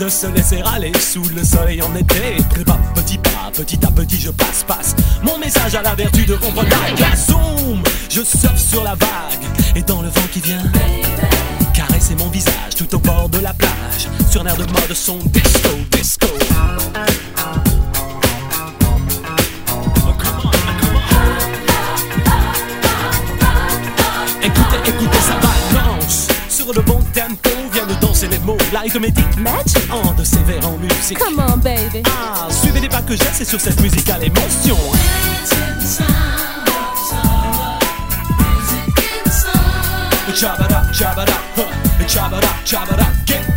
de se laisser aller sous le soleil en été. Que pas petit pas, petit à petit je passe, passe. Mon message à la vertu de comprendre la glace. Zoom, je surfe sur la vague et dans le vent qui vient. Caresser mon visage tout au bord de la plage. Sur un air de mode son disco, disco. Tempo viennent danser les mots L'arithmétique Magic. en de sévère en musique Come on, baby. Ah, suivez les pas que j'ai, c'est sur cette musicale émotion Chabada, chabada, huh, chabada, chabada, get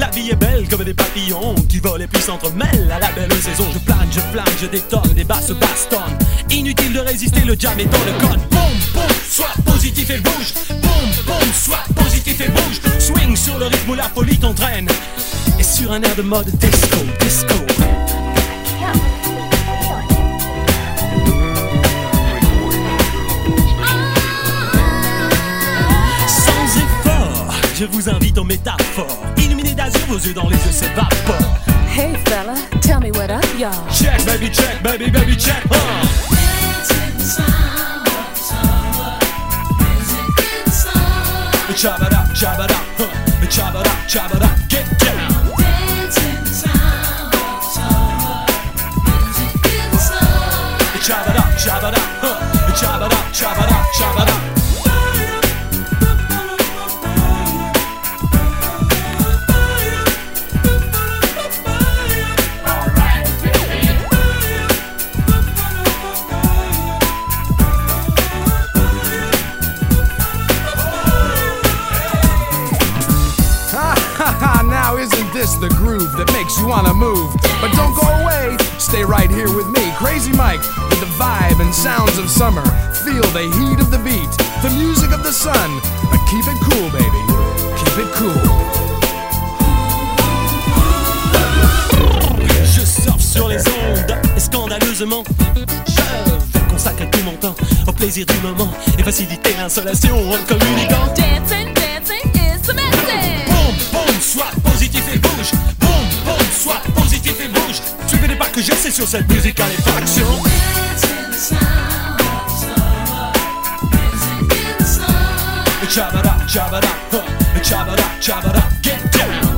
La vie est belle comme des papillons qui volent et puis s'entremêlent à la belle saison. Je plane, je flamme, je détonne, des basses bastonnes. Inutile de résister, le jam est dans le code. Boum, boum, sois positif et bouge. Boum, boum, sois positif et bouge. Swing sur le rythme où la folie t'entraîne. Et sur un air de mode disco, disco. Je vous invite aux métaphores. Illuminé d'azur, vos yeux dans les yeux s'évaporent. Hey, fella, tell me what up, y'all. Check, baby, check, baby, baby, check. Huh. Chabada, chabada, huh. Chabada, chabada, get down. But don't go away, stay right here with me, Crazy Mike, with the vibe and sounds of summer. Feel the heat of the beat, the music of the sun. But keep it cool, baby, keep it cool. Je surfe sur les ondes, et scandaleusement, je vais consacrer tout mon temps au plaisir du moment et faciliter l'insolation en communiquant. Dancing, dancing is the message. Boum, boum, sois positif et bouge. Boum, boum, sois positif et bouge. Pas que j'essaie sur cette musicale effraction. Chabada, chabada, huh, chabada, chabada, get down.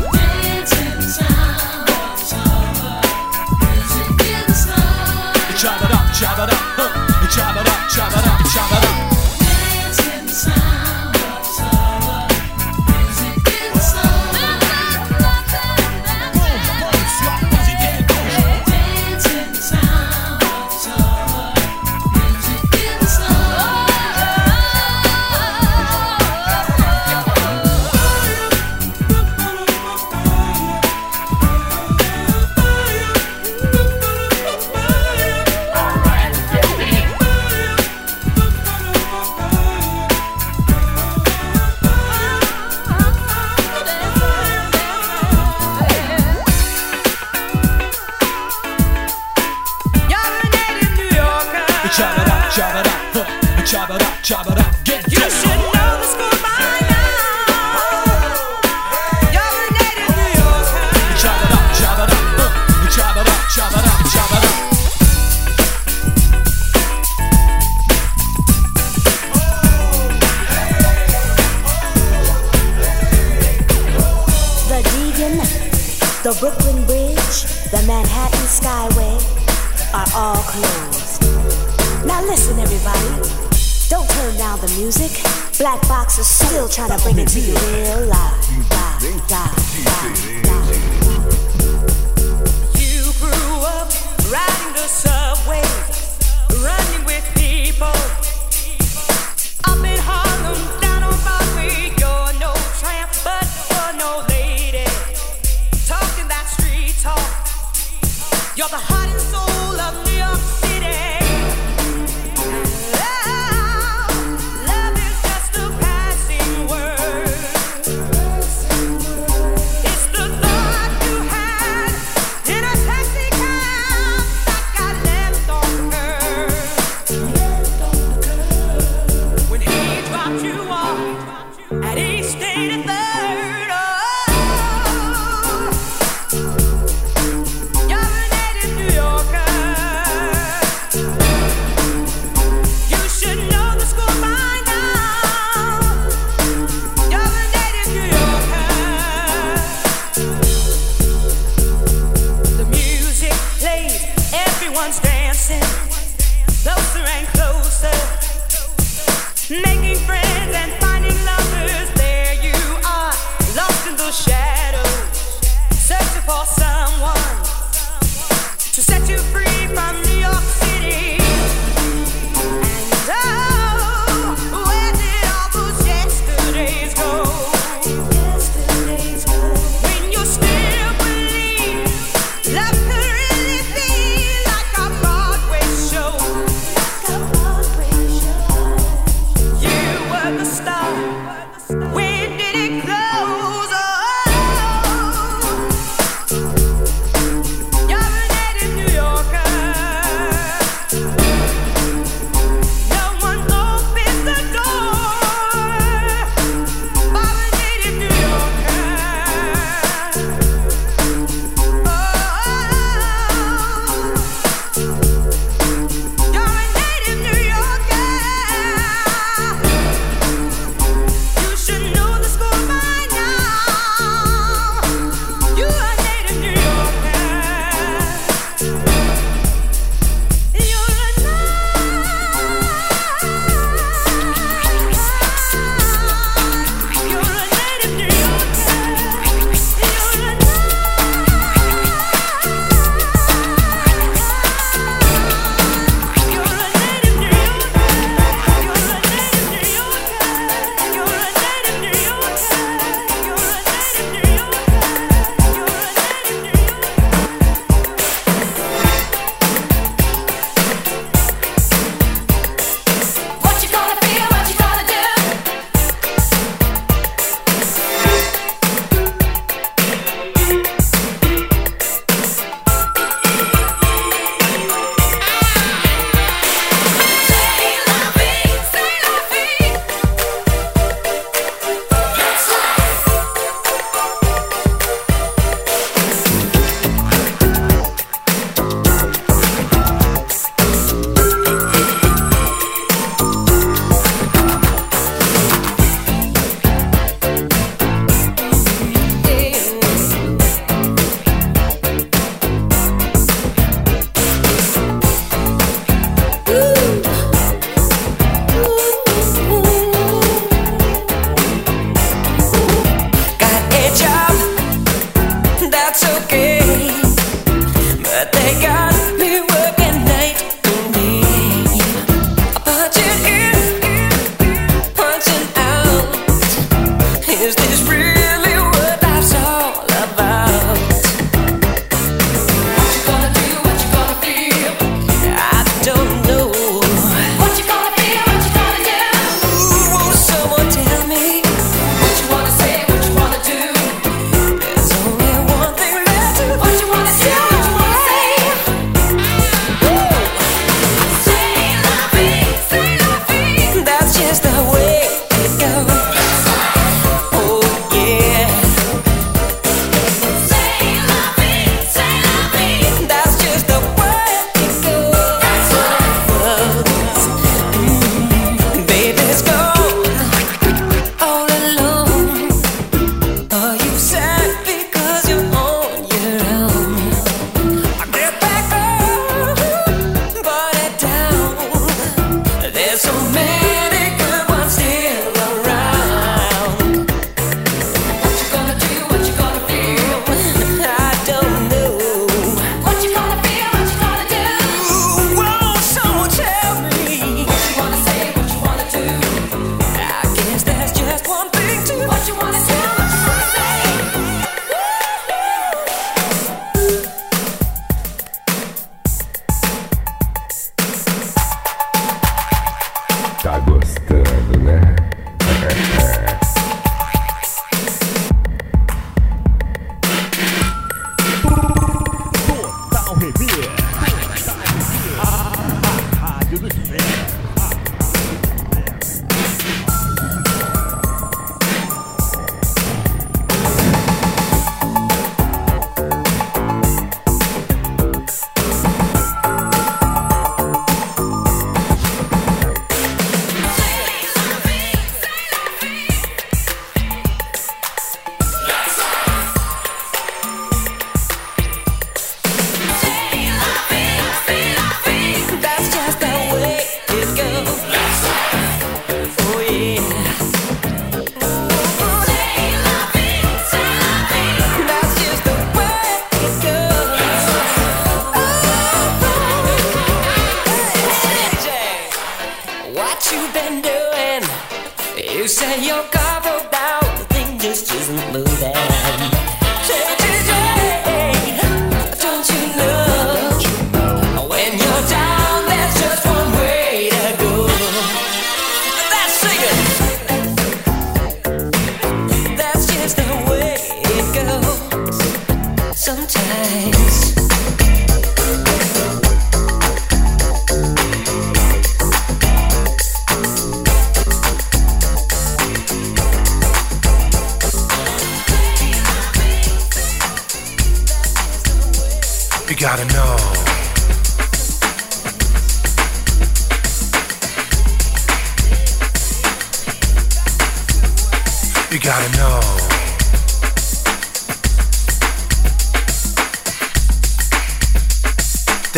You say you're carved out, the thing just isn't moving.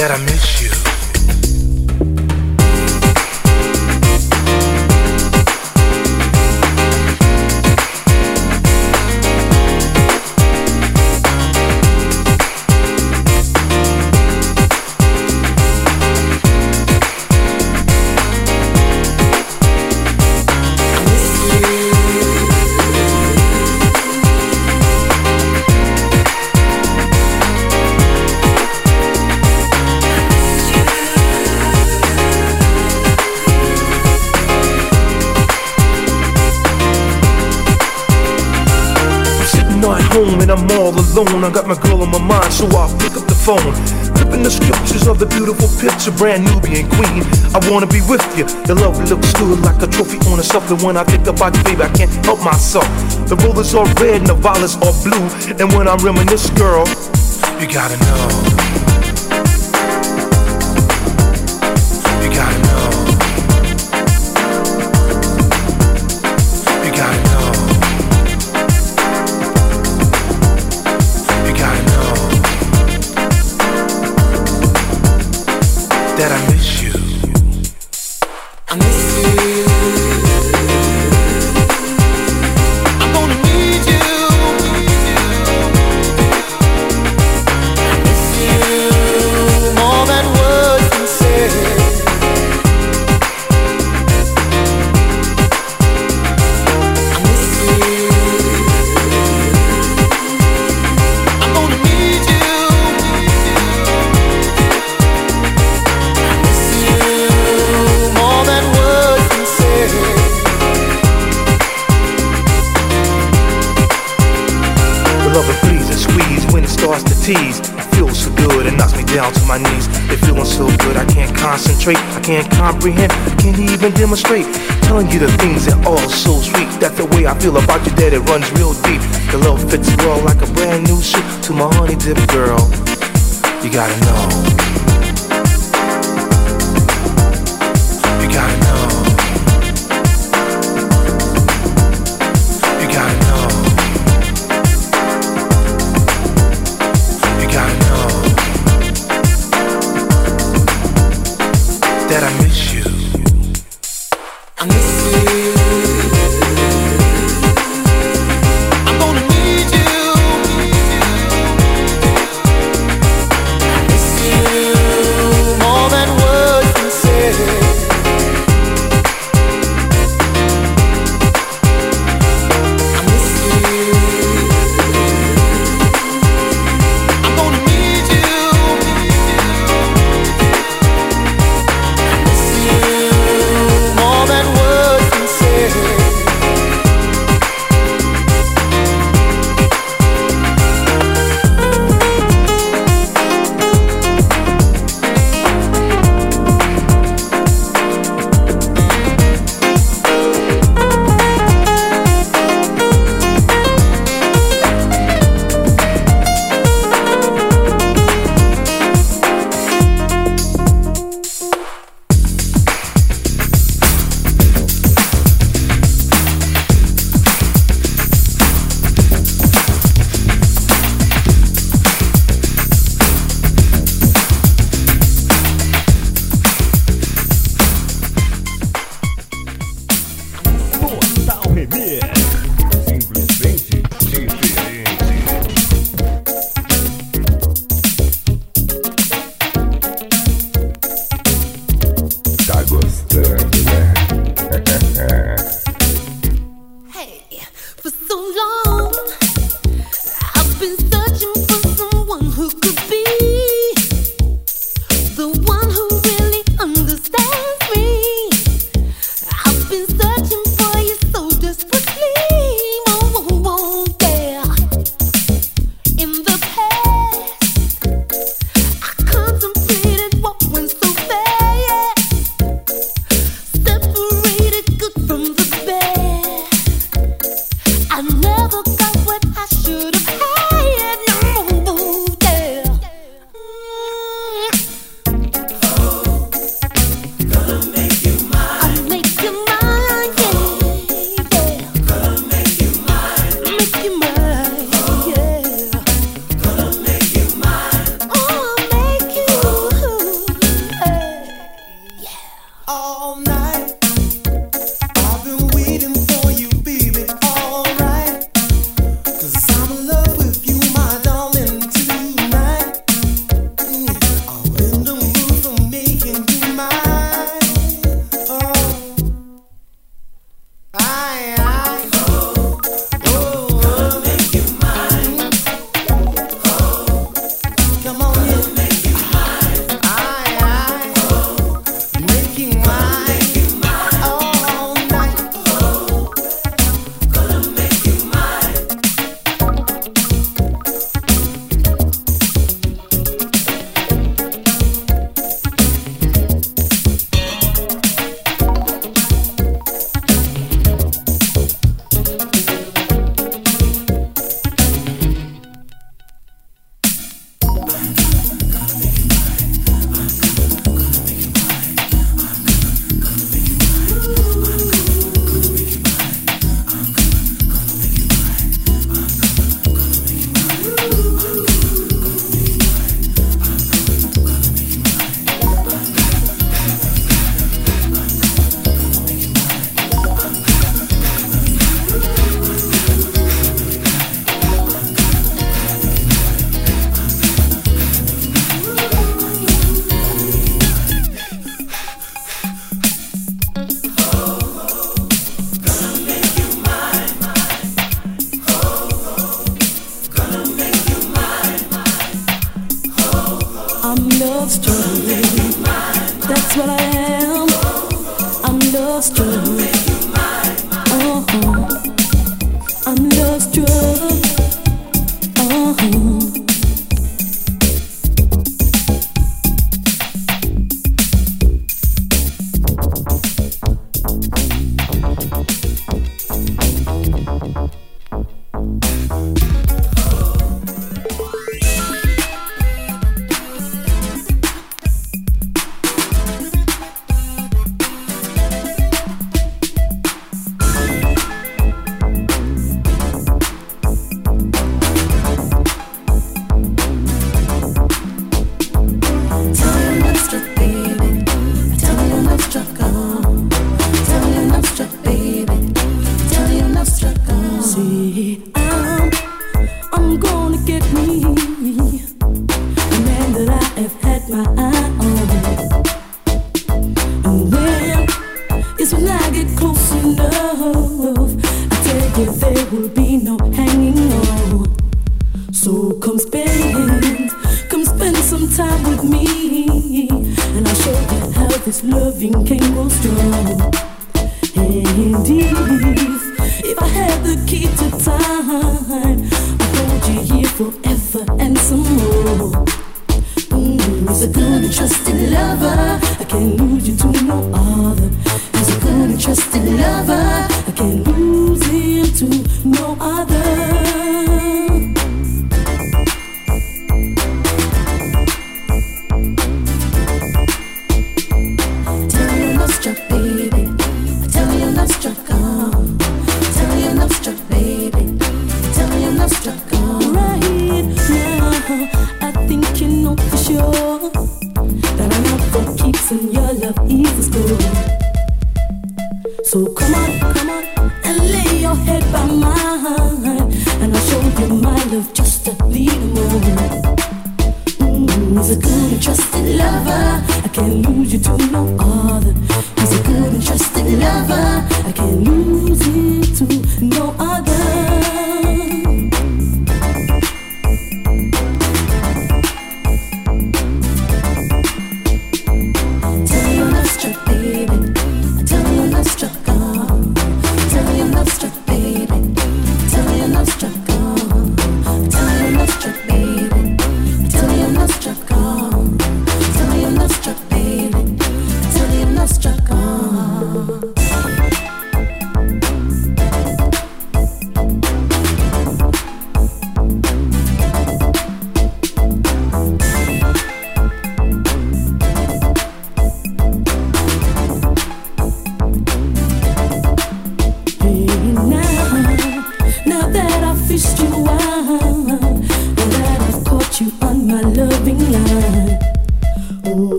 that I miss you. Alone. I got my girl on my mind, so I'll pick up the phone. Flipping the scriptures of the beautiful picture, brand Nubian queen. I wanna be with you. Your love looks good like a trophy on a shelf. And when I think about you, baby, I can't help myself. The rollers are red and the violets are blue. And when I reminisce, girl, you gotta know. Tease. It feels so good, it knocks me down to my knees. It feeling so good, I can't concentrate, I can't comprehend, I can't even demonstrate. Telling you the things that are so sweet. That's the way I feel about you, that it runs real deep. The love fits well like a brand new suit to my honey dip girl. You gotta know.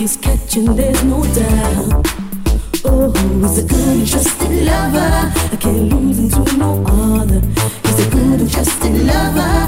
is catching, there's no doubt. Oh, he's a good and trusted lover. I can't lose him to no other. He's a good and trusted lover.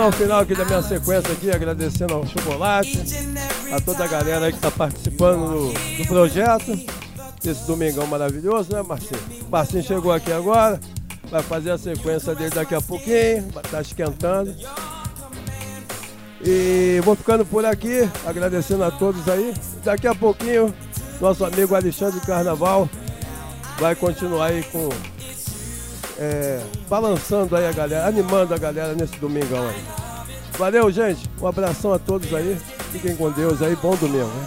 Chegando ao final aqui da minha sequência aqui, agradecendo ao Chocolate, a toda a galera que está participando do, do, projeto, desse domingão maravilhoso, né, Marcinho? Marcinho chegou aqui agora, vai fazer a sequência dele daqui a pouquinho, tá esquentando. E vou ficando por aqui, agradecendo a todos aí. Daqui a pouquinho, nosso amigo Alexandre Carnaval vai continuar aí com é, balançando aí a galera, animando a galera nesse domingão aí. Valeu, gente. Um abração a todos aí. Fiquem com Deus aí. Bom domingo. Né?